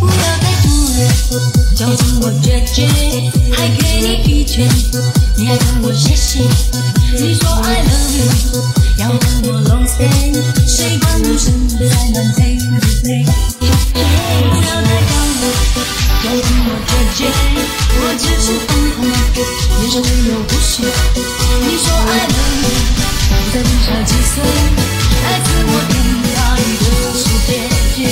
不要再哭了叫醒我拒绝还给你一切你爱着我谢谢你说爱了要等我弄醒时你要等我不你么看见，我只是疯狂，脸上没有呼吸。你说爱了，不再意差几岁，爱是我听到的世界最甜。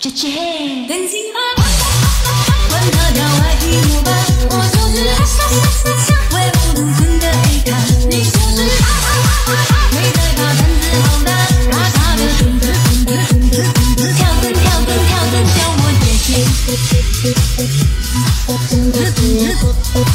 我，管他叫爱寂寞吧，我就是。Hip, hip.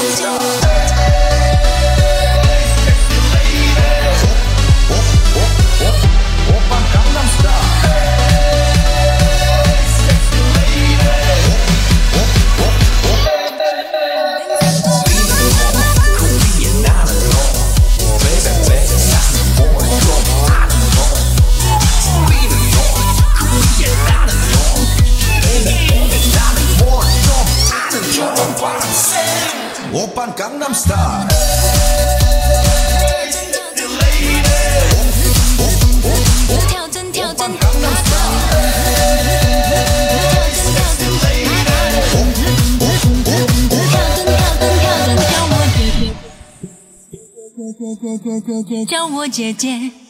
Let's go. 我叫我姐姐。